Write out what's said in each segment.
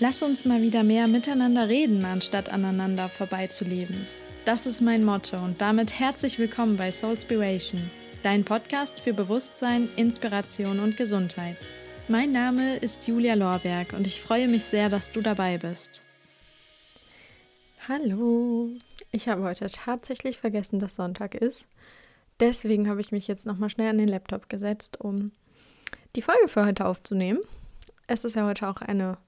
Lass uns mal wieder mehr miteinander reden, anstatt aneinander vorbeizuleben. Das ist mein Motto und damit herzlich willkommen bei Soulspiration, dein Podcast für Bewusstsein, Inspiration und Gesundheit. Mein Name ist Julia Lorberg und ich freue mich sehr, dass du dabei bist. Hallo, ich habe heute tatsächlich vergessen, dass Sonntag ist. Deswegen habe ich mich jetzt nochmal schnell an den Laptop gesetzt, um die Folge für heute aufzunehmen. Es ist ja heute auch eine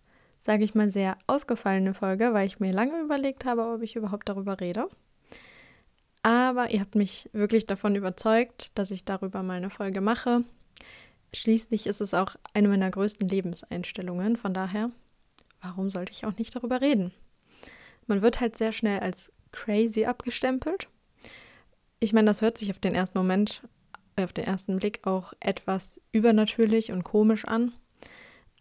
sage ich mal, sehr ausgefallene Folge, weil ich mir lange überlegt habe, ob ich überhaupt darüber rede. Aber ihr habt mich wirklich davon überzeugt, dass ich darüber mal eine Folge mache. Schließlich ist es auch eine meiner größten Lebenseinstellungen. Von daher, warum sollte ich auch nicht darüber reden? Man wird halt sehr schnell als crazy abgestempelt. Ich meine, das hört sich auf den ersten Moment, auf den ersten Blick auch etwas übernatürlich und komisch an.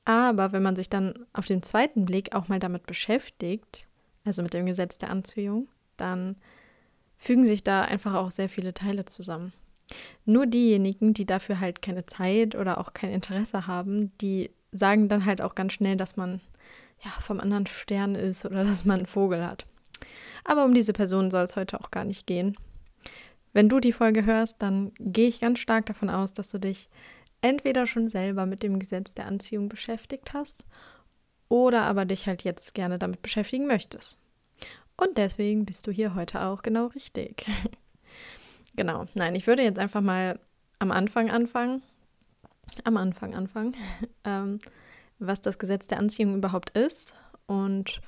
Aber wenn man sich dann auf den zweiten Blick auch mal damit beschäftigt, also mit dem Gesetz der Anziehung, dann fügen sich da einfach auch sehr viele Teile zusammen. Nur diejenigen, die dafür halt keine Zeit oder auch kein Interesse haben, die sagen dann halt auch ganz schnell, dass man ja vom anderen Stern ist oder dass man einen Vogel hat. Aber um diese Person soll es heute auch gar nicht gehen. Wenn du die Folge hörst, dann gehe ich ganz stark davon aus, dass du dich entweder schon selber mit dem Gesetz der Anziehung beschäftigt hast oder aber dich halt jetzt gerne damit beschäftigen möchtest. Und deswegen bist du hier heute auch genau richtig. genau, nein, ich würde jetzt einfach mal am Anfang anfangen. Am Anfang anfangen, ähm, was das Gesetz der Anziehung überhaupt ist und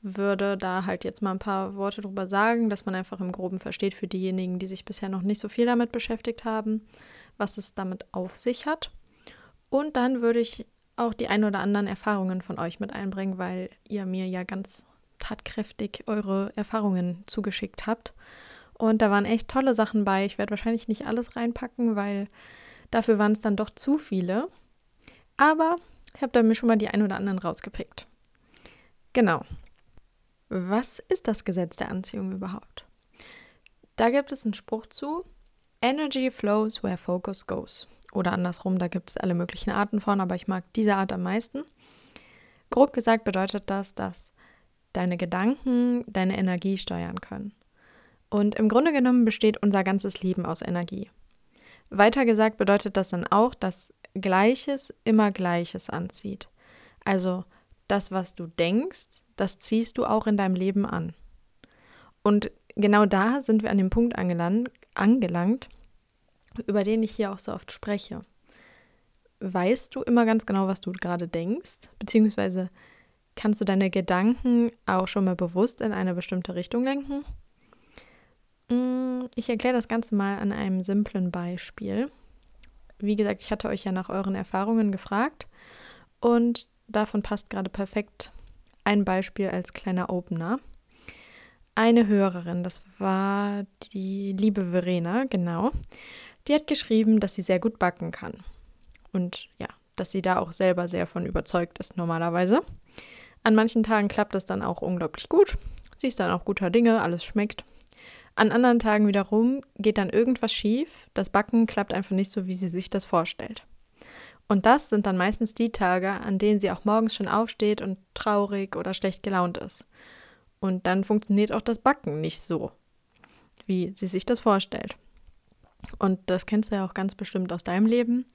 würde da halt jetzt mal ein paar Worte drüber sagen, dass man einfach im Groben versteht für diejenigen, die sich bisher noch nicht so viel damit beschäftigt haben, was es damit auf sich hat. Und dann würde ich auch die ein oder anderen Erfahrungen von euch mit einbringen, weil ihr mir ja ganz tatkräftig eure Erfahrungen zugeschickt habt. Und da waren echt tolle Sachen bei. Ich werde wahrscheinlich nicht alles reinpacken, weil dafür waren es dann doch zu viele. Aber ich habe da mir schon mal die ein oder anderen rausgepickt. Genau. Was ist das Gesetz der Anziehung überhaupt? Da gibt es einen Spruch zu, Energy flows where focus goes. Oder andersrum, da gibt es alle möglichen Arten von, aber ich mag diese Art am meisten. Grob gesagt bedeutet das, dass deine Gedanken deine Energie steuern können. Und im Grunde genommen besteht unser ganzes Leben aus Energie. Weiter gesagt bedeutet das dann auch, dass Gleiches immer Gleiches anzieht. Also das, was du denkst, das ziehst du auch in deinem Leben an. Und genau da sind wir an dem Punkt angelangt, angelangt über den ich hier auch so oft spreche. Weißt du immer ganz genau, was du gerade denkst? Beziehungsweise kannst du deine Gedanken auch schon mal bewusst in eine bestimmte Richtung lenken? Mm, ich erkläre das Ganze mal an einem simplen Beispiel. Wie gesagt, ich hatte euch ja nach euren Erfahrungen gefragt und davon passt gerade perfekt ein Beispiel als kleiner Opener. Eine Hörerin, das war die liebe Verena, genau, die hat geschrieben, dass sie sehr gut backen kann. Und ja, dass sie da auch selber sehr von überzeugt ist normalerweise. An manchen Tagen klappt das dann auch unglaublich gut. Sie ist dann auch guter Dinge, alles schmeckt. An anderen Tagen wiederum geht dann irgendwas schief, das Backen klappt einfach nicht so, wie sie sich das vorstellt. Und das sind dann meistens die Tage, an denen sie auch morgens schon aufsteht und traurig oder schlecht gelaunt ist. Und dann funktioniert auch das Backen nicht so, wie sie sich das vorstellt. Und das kennst du ja auch ganz bestimmt aus deinem Leben.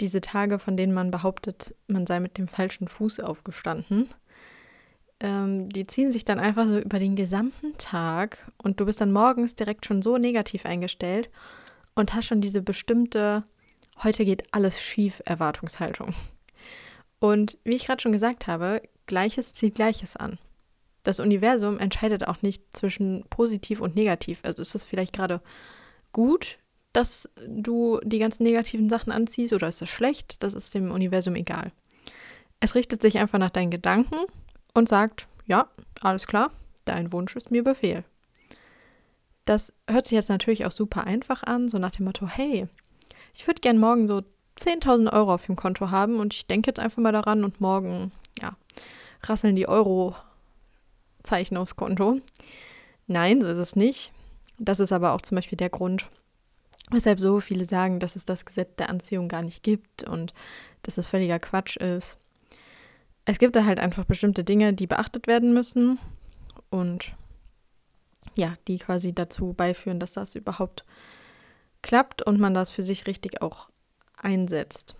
Diese Tage, von denen man behauptet, man sei mit dem falschen Fuß aufgestanden, ähm, die ziehen sich dann einfach so über den gesamten Tag und du bist dann morgens direkt schon so negativ eingestellt und hast schon diese bestimmte, heute geht alles schief Erwartungshaltung. Und wie ich gerade schon gesagt habe, Gleiches zieht Gleiches an. Das Universum entscheidet auch nicht zwischen positiv und negativ. Also ist das vielleicht gerade gut, dass du die ganzen negativen Sachen anziehst oder ist das schlecht, das ist dem Universum egal. Es richtet sich einfach nach deinen Gedanken und sagt, ja, alles klar, dein Wunsch ist mir Befehl. Das hört sich jetzt natürlich auch super einfach an, so nach dem Motto, hey, ich würde gern morgen so 10.000 Euro auf dem Konto haben und ich denke jetzt einfach mal daran und morgen, ja, rasseln die Euro-Zeichen aufs Konto. Nein, so ist es nicht. Das ist aber auch zum Beispiel der Grund, Weshalb so viele sagen, dass es das Gesetz der Anziehung gar nicht gibt und dass es völliger Quatsch ist. es gibt da halt einfach bestimmte Dinge, die beachtet werden müssen und ja, die quasi dazu beiführen, dass das überhaupt klappt und man das für sich richtig auch einsetzt.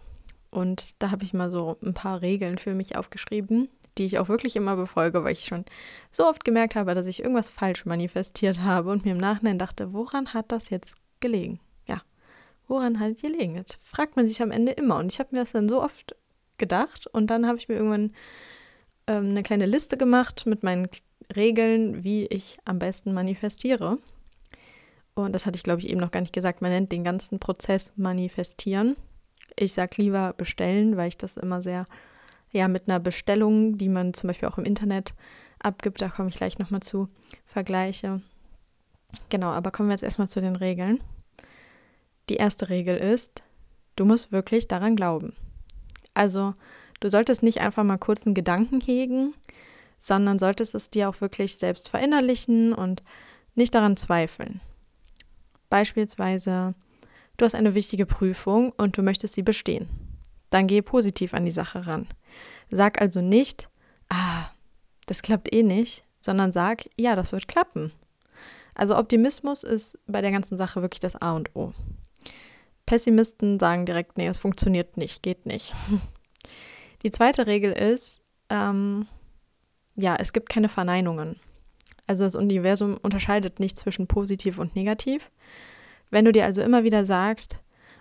Und da habe ich mal so ein paar Regeln für mich aufgeschrieben, die ich auch wirklich immer befolge, weil ich schon so oft gemerkt habe, dass ich irgendwas falsch manifestiert habe und mir im Nachhinein dachte, woran hat das jetzt gelegen? Woran hat gelegen? Das fragt man sich am Ende immer. Und ich habe mir das dann so oft gedacht und dann habe ich mir irgendwann ähm, eine kleine Liste gemacht mit meinen Regeln, wie ich am besten manifestiere. Und das hatte ich, glaube ich, eben noch gar nicht gesagt. Man nennt den ganzen Prozess manifestieren. Ich sage lieber bestellen, weil ich das immer sehr, ja, mit einer Bestellung, die man zum Beispiel auch im Internet abgibt, da komme ich gleich nochmal zu, vergleiche. Genau, aber kommen wir jetzt erstmal zu den Regeln. Die erste Regel ist, du musst wirklich daran glauben. Also, du solltest nicht einfach mal kurz einen Gedanken hegen, sondern solltest es dir auch wirklich selbst verinnerlichen und nicht daran zweifeln. Beispielsweise, du hast eine wichtige Prüfung und du möchtest sie bestehen. Dann gehe positiv an die Sache ran. Sag also nicht, ah, das klappt eh nicht, sondern sag, ja, das wird klappen. Also Optimismus ist bei der ganzen Sache wirklich das A und O. Pessimisten sagen direkt, nee, es funktioniert nicht, geht nicht. Die zweite Regel ist, ähm, ja, es gibt keine Verneinungen. Also das Universum unterscheidet nicht zwischen positiv und negativ. Wenn du dir also immer wieder sagst,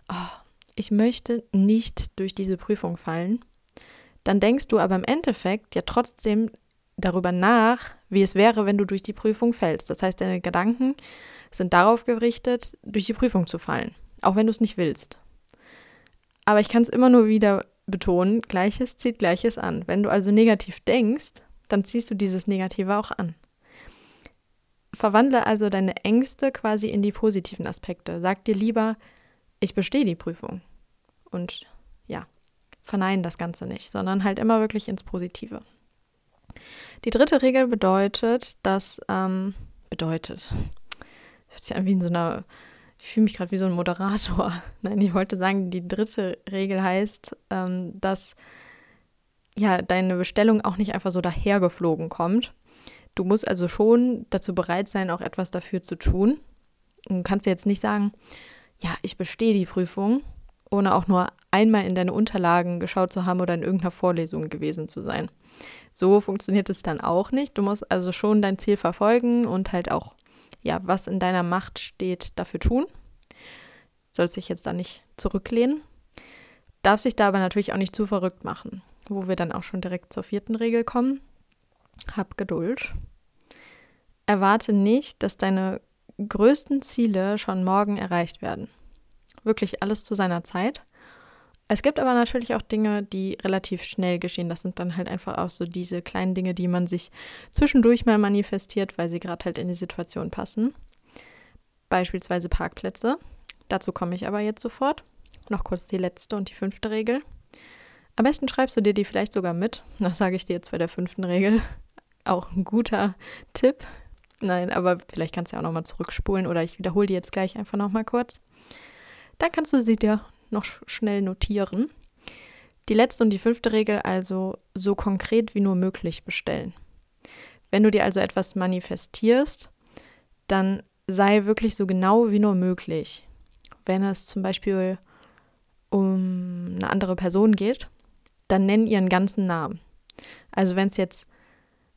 oh, ich möchte nicht durch diese Prüfung fallen, dann denkst du aber im Endeffekt ja trotzdem darüber nach, wie es wäre, wenn du durch die Prüfung fällst. Das heißt, deine Gedanken sind darauf gerichtet, durch die Prüfung zu fallen, auch wenn du es nicht willst. Aber ich kann es immer nur wieder betonen, Gleiches zieht Gleiches an. Wenn du also negativ denkst, dann ziehst du dieses Negative auch an. Verwandle also deine Ängste quasi in die positiven Aspekte. Sag dir lieber, ich bestehe die Prüfung. Und ja, verneinen das Ganze nicht, sondern halt immer wirklich ins Positive. Die dritte Regel bedeutet, dass, ähm, bedeutet, hört sich an wie in so einer, ich fühle mich gerade wie so ein Moderator. Nein, ich wollte sagen, die dritte Regel heißt, ähm, dass ja deine Bestellung auch nicht einfach so dahergeflogen kommt, Du musst also schon dazu bereit sein, auch etwas dafür zu tun. Du kannst jetzt nicht sagen, ja, ich bestehe die Prüfung, ohne auch nur einmal in deine Unterlagen geschaut zu haben oder in irgendeiner Vorlesung gewesen zu sein. So funktioniert es dann auch nicht. Du musst also schon dein Ziel verfolgen und halt auch, ja, was in deiner Macht steht, dafür tun. Sollst dich jetzt da nicht zurücklehnen. Darf sich da aber natürlich auch nicht zu verrückt machen, wo wir dann auch schon direkt zur vierten Regel kommen. Hab Geduld. Erwarte nicht, dass deine größten Ziele schon morgen erreicht werden. Wirklich alles zu seiner Zeit. Es gibt aber natürlich auch Dinge, die relativ schnell geschehen. Das sind dann halt einfach auch so diese kleinen Dinge, die man sich zwischendurch mal manifestiert, weil sie gerade halt in die Situation passen. Beispielsweise Parkplätze. Dazu komme ich aber jetzt sofort. Noch kurz die letzte und die fünfte Regel. Am besten schreibst du dir die vielleicht sogar mit. Das sage ich dir jetzt bei der fünften Regel auch ein guter Tipp. Nein, aber vielleicht kannst du ja auch nochmal zurückspulen oder ich wiederhole die jetzt gleich einfach nochmal kurz. Dann kannst du sie dir noch schnell notieren. Die letzte und die fünfte Regel also so konkret wie nur möglich bestellen. Wenn du dir also etwas manifestierst, dann sei wirklich so genau wie nur möglich. Wenn es zum Beispiel um eine andere Person geht, dann nenn ihren ganzen Namen. Also wenn es jetzt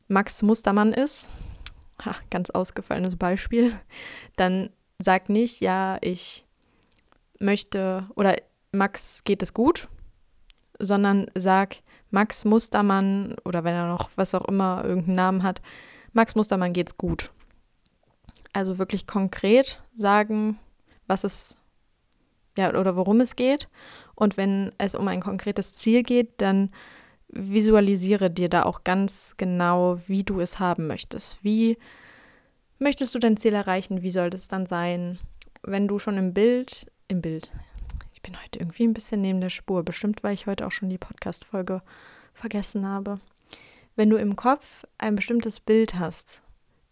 Max Mustermann ist, ha, ganz ausgefallenes Beispiel, dann sag nicht, ja, ich möchte oder Max geht es gut, sondern sag Max Mustermann oder wenn er noch was auch immer irgendeinen Namen hat, Max Mustermann geht's gut. Also wirklich konkret sagen, was es ja oder worum es geht und wenn es um ein konkretes Ziel geht, dann visualisiere dir da auch ganz genau, wie du es haben möchtest. Wie möchtest du dein Ziel erreichen? Wie soll das dann sein? Wenn du schon im Bild, im Bild, bin heute irgendwie ein bisschen neben der Spur, bestimmt, weil ich heute auch schon die Podcast-Folge vergessen habe. Wenn du im Kopf ein bestimmtes Bild hast,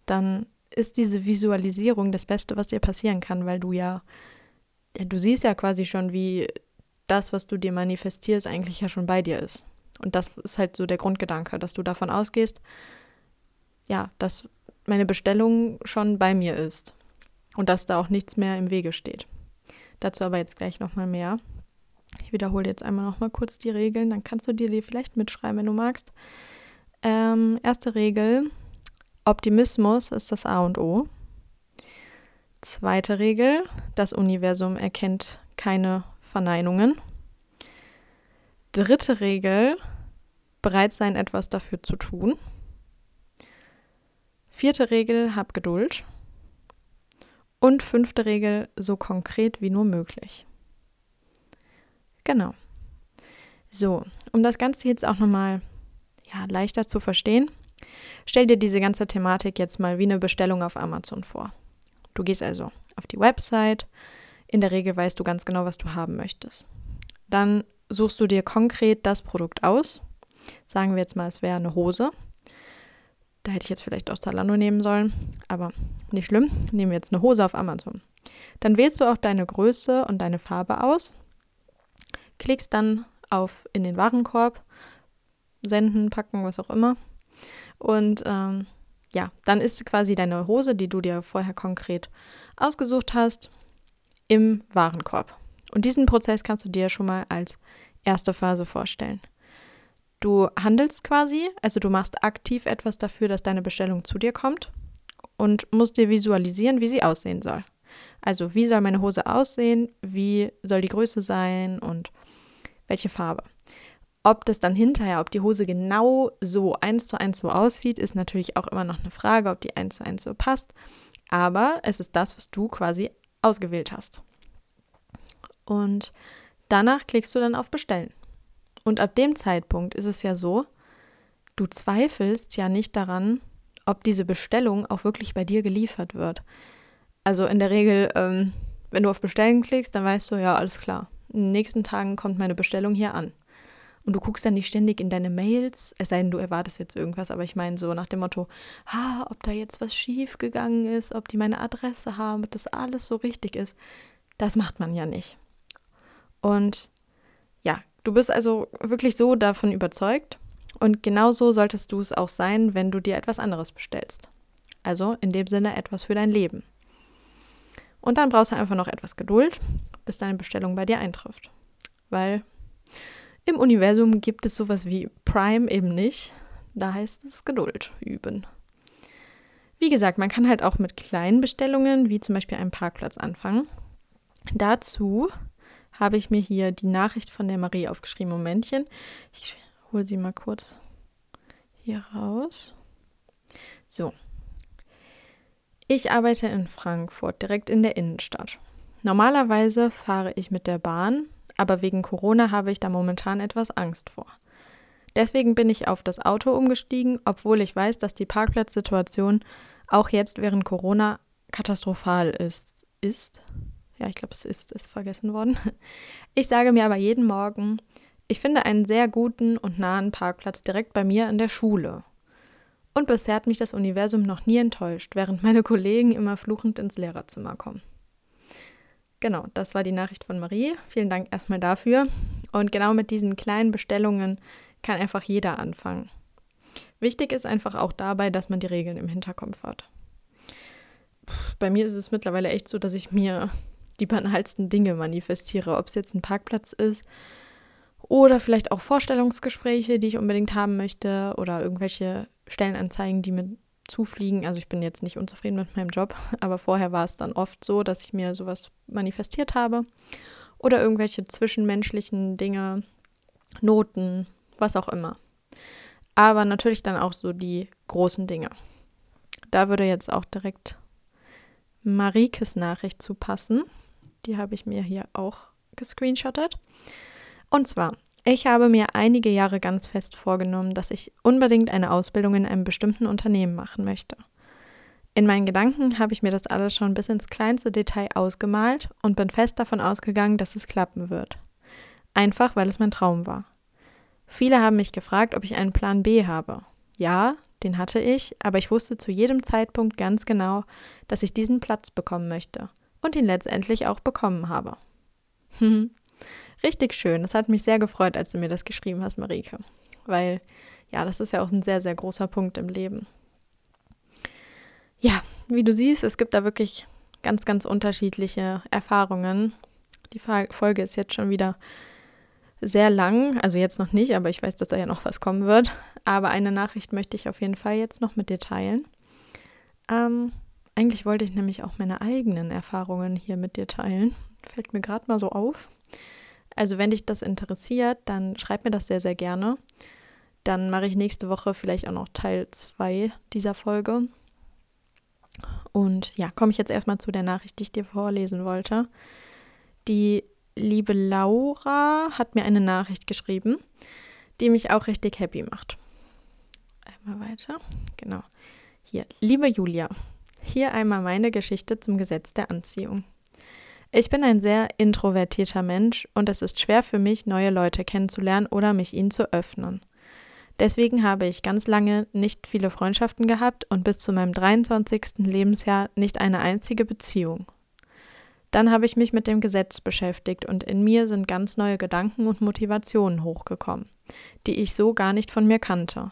dann ist diese Visualisierung das Beste, was dir passieren kann, weil du ja, ja, du siehst ja quasi schon, wie das, was du dir manifestierst, eigentlich ja schon bei dir ist. Und das ist halt so der Grundgedanke, dass du davon ausgehst, ja, dass meine Bestellung schon bei mir ist und dass da auch nichts mehr im Wege steht. Dazu aber jetzt gleich nochmal mehr. Ich wiederhole jetzt einmal nochmal kurz die Regeln, dann kannst du dir die vielleicht mitschreiben, wenn du magst. Ähm, erste Regel, Optimismus ist das A und O. Zweite Regel, das Universum erkennt keine Verneinungen. Dritte Regel, bereit sein, etwas dafür zu tun. Vierte Regel, hab Geduld. Und fünfte Regel, so konkret wie nur möglich. Genau. So, um das Ganze jetzt auch nochmal ja, leichter zu verstehen, stell dir diese ganze Thematik jetzt mal wie eine Bestellung auf Amazon vor. Du gehst also auf die Website, in der Regel weißt du ganz genau, was du haben möchtest. Dann suchst du dir konkret das Produkt aus. Sagen wir jetzt mal, es wäre eine Hose. Da hätte ich jetzt vielleicht auch Zalando nehmen sollen, aber nicht schlimm. Nehmen wir jetzt eine Hose auf Amazon. Dann wählst du auch deine Größe und deine Farbe aus, klickst dann auf in den Warenkorb, senden, packen, was auch immer. Und ähm, ja, dann ist quasi deine Hose, die du dir vorher konkret ausgesucht hast, im Warenkorb. Und diesen Prozess kannst du dir schon mal als erste Phase vorstellen. Du handelst quasi, also du machst aktiv etwas dafür, dass deine Bestellung zu dir kommt und musst dir visualisieren, wie sie aussehen soll. Also wie soll meine Hose aussehen, wie soll die Größe sein und welche Farbe. Ob das dann hinterher, ob die Hose genau so eins zu eins so aussieht, ist natürlich auch immer noch eine Frage, ob die eins zu eins so passt. Aber es ist das, was du quasi ausgewählt hast. Und danach klickst du dann auf Bestellen. Und ab dem Zeitpunkt ist es ja so, du zweifelst ja nicht daran, ob diese Bestellung auch wirklich bei dir geliefert wird. Also in der Regel, ähm, wenn du auf Bestellen klickst, dann weißt du, ja, alles klar. In den nächsten Tagen kommt meine Bestellung hier an. Und du guckst dann nicht ständig in deine Mails, es sei denn, du erwartest jetzt irgendwas, aber ich meine so nach dem Motto, ah, ob da jetzt was schief gegangen ist, ob die meine Adresse haben, ob das alles so richtig ist. Das macht man ja nicht. Und Du bist also wirklich so davon überzeugt und genauso solltest du es auch sein, wenn du dir etwas anderes bestellst. Also in dem Sinne etwas für dein Leben. Und dann brauchst du einfach noch etwas Geduld, bis deine Bestellung bei dir eintrifft. Weil im Universum gibt es sowas wie Prime eben nicht. Da heißt es Geduld üben. Wie gesagt, man kann halt auch mit kleinen Bestellungen, wie zum Beispiel einem Parkplatz, anfangen. Dazu habe ich mir hier die Nachricht von der Marie aufgeschrieben. Momentchen. Ich hole sie mal kurz hier raus. So. Ich arbeite in Frankfurt, direkt in der Innenstadt. Normalerweise fahre ich mit der Bahn, aber wegen Corona habe ich da momentan etwas Angst vor. Deswegen bin ich auf das Auto umgestiegen, obwohl ich weiß, dass die Parkplatzsituation auch jetzt während Corona katastrophal ist. Ist? Ja, ich glaube, es ist, ist vergessen worden. Ich sage mir aber jeden Morgen, ich finde einen sehr guten und nahen Parkplatz direkt bei mir in der Schule. Und bisher hat mich das Universum noch nie enttäuscht, während meine Kollegen immer fluchend ins Lehrerzimmer kommen. Genau, das war die Nachricht von Marie. Vielen Dank erstmal dafür. Und genau mit diesen kleinen Bestellungen kann einfach jeder anfangen. Wichtig ist einfach auch dabei, dass man die Regeln im Hinterkopf hat. Bei mir ist es mittlerweile echt so, dass ich mir die banalsten Dinge manifestiere, ob es jetzt ein Parkplatz ist oder vielleicht auch Vorstellungsgespräche, die ich unbedingt haben möchte oder irgendwelche Stellenanzeigen, die mir zufliegen. Also ich bin jetzt nicht unzufrieden mit meinem Job, aber vorher war es dann oft so, dass ich mir sowas manifestiert habe oder irgendwelche zwischenmenschlichen Dinge, Noten, was auch immer. Aber natürlich dann auch so die großen Dinge. Da würde jetzt auch direkt Marikes Nachricht zu passen. Die habe ich mir hier auch gescreenshottet. Und zwar, ich habe mir einige Jahre ganz fest vorgenommen, dass ich unbedingt eine Ausbildung in einem bestimmten Unternehmen machen möchte. In meinen Gedanken habe ich mir das alles schon bis ins kleinste Detail ausgemalt und bin fest davon ausgegangen, dass es klappen wird. Einfach, weil es mein Traum war. Viele haben mich gefragt, ob ich einen Plan B habe. Ja, den hatte ich, aber ich wusste zu jedem Zeitpunkt ganz genau, dass ich diesen Platz bekommen möchte und ihn letztendlich auch bekommen habe. Richtig schön. Es hat mich sehr gefreut, als du mir das geschrieben hast, Marike. weil ja, das ist ja auch ein sehr, sehr großer Punkt im Leben. Ja, wie du siehst, es gibt da wirklich ganz, ganz unterschiedliche Erfahrungen. Die Folge ist jetzt schon wieder sehr lang, also jetzt noch nicht, aber ich weiß, dass da ja noch was kommen wird. Aber eine Nachricht möchte ich auf jeden Fall jetzt noch mit dir teilen. Ähm, eigentlich wollte ich nämlich auch meine eigenen Erfahrungen hier mit dir teilen. Fällt mir gerade mal so auf. Also wenn dich das interessiert, dann schreib mir das sehr, sehr gerne. Dann mache ich nächste Woche vielleicht auch noch Teil 2 dieser Folge. Und ja, komme ich jetzt erstmal zu der Nachricht, die ich dir vorlesen wollte. Die liebe Laura hat mir eine Nachricht geschrieben, die mich auch richtig happy macht. Einmal weiter. Genau. Hier, liebe Julia, hier einmal meine Geschichte zum Gesetz der Anziehung. Ich bin ein sehr introvertierter Mensch und es ist schwer für mich, neue Leute kennenzulernen oder mich ihnen zu öffnen. Deswegen habe ich ganz lange nicht viele Freundschaften gehabt und bis zu meinem 23. Lebensjahr nicht eine einzige Beziehung. Dann habe ich mich mit dem Gesetz beschäftigt und in mir sind ganz neue Gedanken und Motivationen hochgekommen, die ich so gar nicht von mir kannte.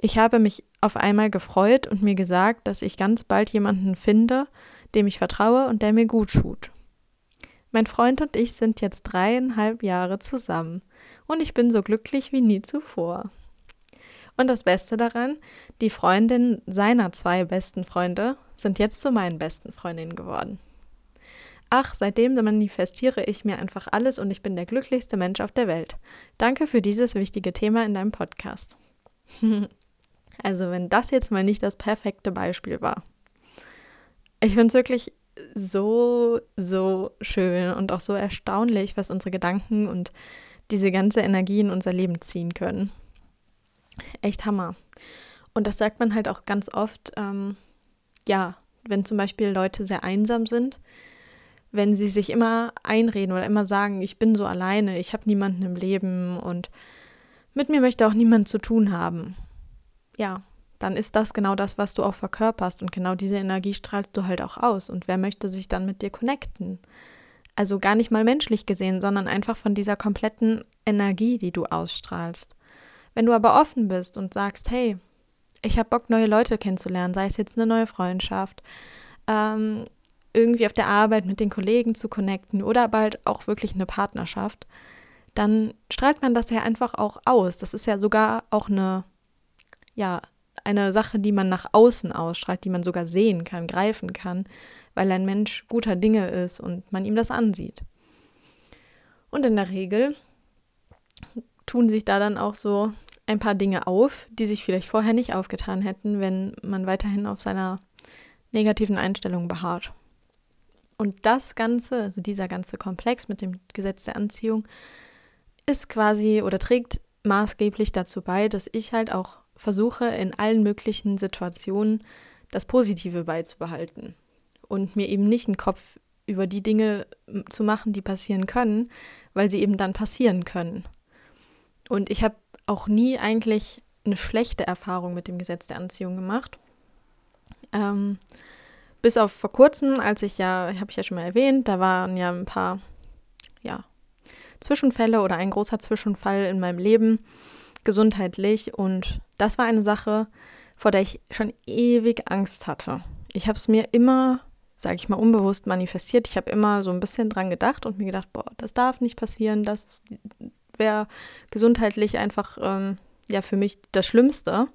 Ich habe mich auf einmal gefreut und mir gesagt, dass ich ganz bald jemanden finde, dem ich vertraue und der mir gut tut. Mein Freund und ich sind jetzt dreieinhalb Jahre zusammen und ich bin so glücklich wie nie zuvor. Und das Beste daran, die Freundinnen seiner zwei besten Freunde sind jetzt zu meinen besten Freundinnen geworden. Ach, seitdem manifestiere ich mir einfach alles und ich bin der glücklichste Mensch auf der Welt. Danke für dieses wichtige Thema in deinem Podcast. also, wenn das jetzt mal nicht das perfekte Beispiel war. Ich finde es wirklich so, so schön und auch so erstaunlich, was unsere Gedanken und diese ganze Energie in unser Leben ziehen können. Echt Hammer. Und das sagt man halt auch ganz oft, ähm, ja, wenn zum Beispiel Leute sehr einsam sind, wenn sie sich immer einreden oder immer sagen, ich bin so alleine, ich habe niemanden im Leben und mit mir möchte auch niemand zu tun haben. Ja, dann ist das genau das, was du auch verkörperst und genau diese Energie strahlst du halt auch aus. Und wer möchte sich dann mit dir connecten? Also gar nicht mal menschlich gesehen, sondern einfach von dieser kompletten Energie, die du ausstrahlst. Wenn du aber offen bist und sagst, hey, ich habe Bock, neue Leute kennenzulernen, sei es jetzt eine neue Freundschaft, ähm, irgendwie auf der Arbeit mit den Kollegen zu connecten oder bald auch wirklich eine Partnerschaft, dann strahlt man das ja einfach auch aus. Das ist ja sogar auch eine, ja, eine Sache, die man nach außen ausstrahlt, die man sogar sehen kann, greifen kann, weil ein Mensch guter Dinge ist und man ihm das ansieht. Und in der Regel tun sich da dann auch so ein paar Dinge auf, die sich vielleicht vorher nicht aufgetan hätten, wenn man weiterhin auf seiner negativen Einstellung beharrt. Und das Ganze, also dieser ganze Komplex mit dem Gesetz der Anziehung, ist quasi oder trägt maßgeblich dazu bei, dass ich halt auch versuche, in allen möglichen Situationen das Positive beizubehalten und mir eben nicht einen Kopf über die Dinge zu machen, die passieren können, weil sie eben dann passieren können. Und ich habe auch nie eigentlich eine schlechte Erfahrung mit dem Gesetz der Anziehung gemacht. Ähm, bis auf vor kurzem, als ich ja, habe ich ja schon mal erwähnt, da waren ja ein paar, ja, Zwischenfälle oder ein großer Zwischenfall in meinem Leben, gesundheitlich. Und das war eine Sache, vor der ich schon ewig Angst hatte. Ich habe es mir immer, sage ich mal, unbewusst manifestiert. Ich habe immer so ein bisschen dran gedacht und mir gedacht, boah, das darf nicht passieren, das wäre gesundheitlich einfach ähm, ja für mich das Schlimmste.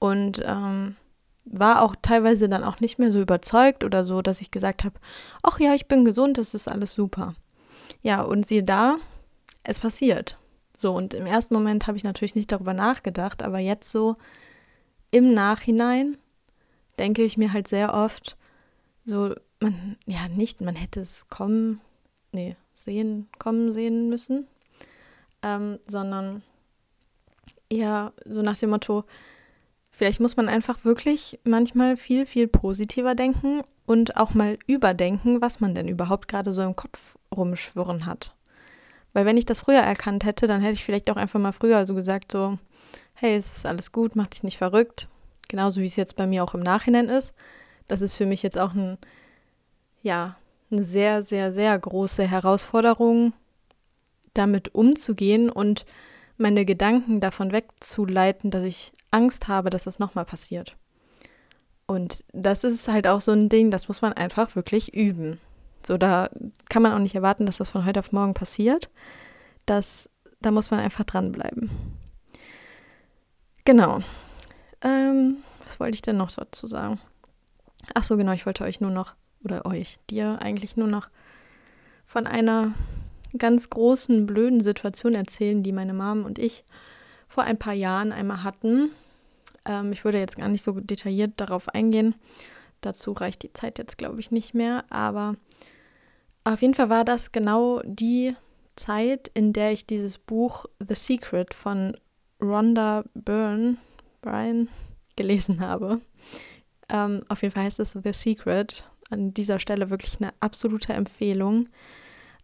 Und ähm, war auch teilweise dann auch nicht mehr so überzeugt oder so, dass ich gesagt habe, ach ja, ich bin gesund, das ist alles super. Ja, und siehe da, es passiert. So, und im ersten Moment habe ich natürlich nicht darüber nachgedacht, aber jetzt so im Nachhinein denke ich mir halt sehr oft, so, man, ja, nicht, man hätte es kommen, nee, sehen, kommen sehen müssen ähm, sondern eher so nach dem Motto, vielleicht muss man einfach wirklich manchmal viel, viel positiver denken und auch mal überdenken, was man denn überhaupt gerade so im Kopf rumschwirren hat. Weil wenn ich das früher erkannt hätte, dann hätte ich vielleicht auch einfach mal früher so gesagt, so, hey, es ist alles gut, mach dich nicht verrückt. Genauso wie es jetzt bei mir auch im Nachhinein ist. Das ist für mich jetzt auch ein, ja, eine sehr, sehr, sehr große Herausforderung, damit umzugehen und meine Gedanken davon wegzuleiten, dass ich Angst habe, dass das nochmal passiert. Und das ist halt auch so ein Ding, das muss man einfach wirklich üben. So, da kann man auch nicht erwarten, dass das von heute auf morgen passiert. Das, da muss man einfach dranbleiben. Genau. Ähm, was wollte ich denn noch dazu sagen? Ach so, genau, ich wollte euch nur noch, oder euch, dir eigentlich nur noch von einer ganz großen, blöden Situation erzählen, die meine Mom und ich vor ein paar Jahren einmal hatten. Ähm, ich würde jetzt gar nicht so detailliert darauf eingehen. Dazu reicht die Zeit jetzt, glaube ich, nicht mehr. Aber auf jeden Fall war das genau die Zeit, in der ich dieses Buch The Secret von Rhonda Byrne, Brian, gelesen habe. Ähm, auf jeden Fall heißt es The Secret. An dieser Stelle wirklich eine absolute Empfehlung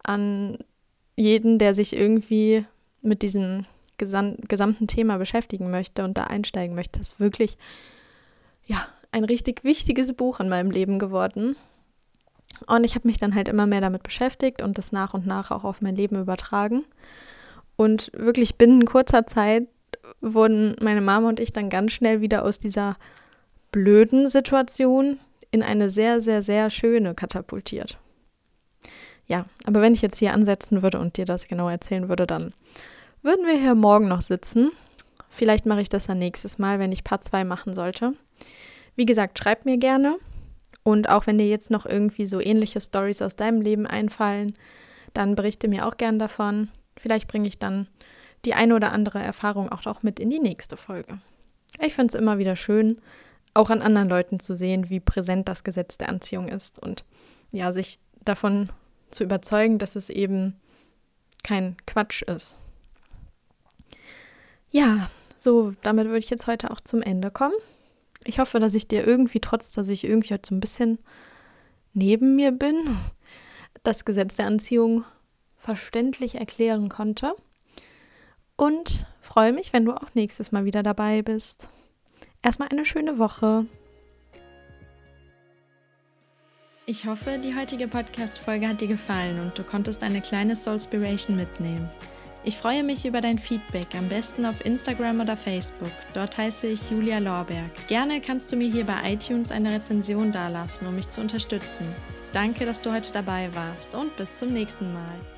an jeden, der sich irgendwie mit diesem gesam gesamten Thema beschäftigen möchte und da einsteigen möchte, ist wirklich ja ein richtig wichtiges Buch in meinem Leben geworden. Und ich habe mich dann halt immer mehr damit beschäftigt und das nach und nach auch auf mein Leben übertragen. Und wirklich binnen kurzer Zeit wurden meine Mama und ich dann ganz schnell wieder aus dieser blöden Situation in eine sehr, sehr, sehr schöne katapultiert. Ja, aber wenn ich jetzt hier ansetzen würde und dir das genau erzählen würde, dann würden wir hier morgen noch sitzen. Vielleicht mache ich das dann nächstes Mal, wenn ich Part 2 machen sollte. Wie gesagt, schreib mir gerne. Und auch wenn dir jetzt noch irgendwie so ähnliche Stories aus deinem Leben einfallen, dann berichte mir auch gern davon. Vielleicht bringe ich dann die eine oder andere Erfahrung auch noch mit in die nächste Folge. Ich finde es immer wieder schön, auch an anderen Leuten zu sehen, wie präsent das Gesetz der Anziehung ist und ja, sich davon zu überzeugen, dass es eben kein Quatsch ist. Ja, so, damit würde ich jetzt heute auch zum Ende kommen. Ich hoffe, dass ich dir irgendwie, trotz dass ich irgendwie heute so ein bisschen neben mir bin, das Gesetz der Anziehung verständlich erklären konnte. Und freue mich, wenn du auch nächstes Mal wieder dabei bist. Erstmal eine schöne Woche. Ich hoffe, die heutige Podcast-Folge hat dir gefallen und du konntest eine kleine Soulspiration mitnehmen. Ich freue mich über dein Feedback, am besten auf Instagram oder Facebook. Dort heiße ich Julia Lorberg. Gerne kannst du mir hier bei iTunes eine Rezension dalassen, um mich zu unterstützen. Danke, dass du heute dabei warst und bis zum nächsten Mal.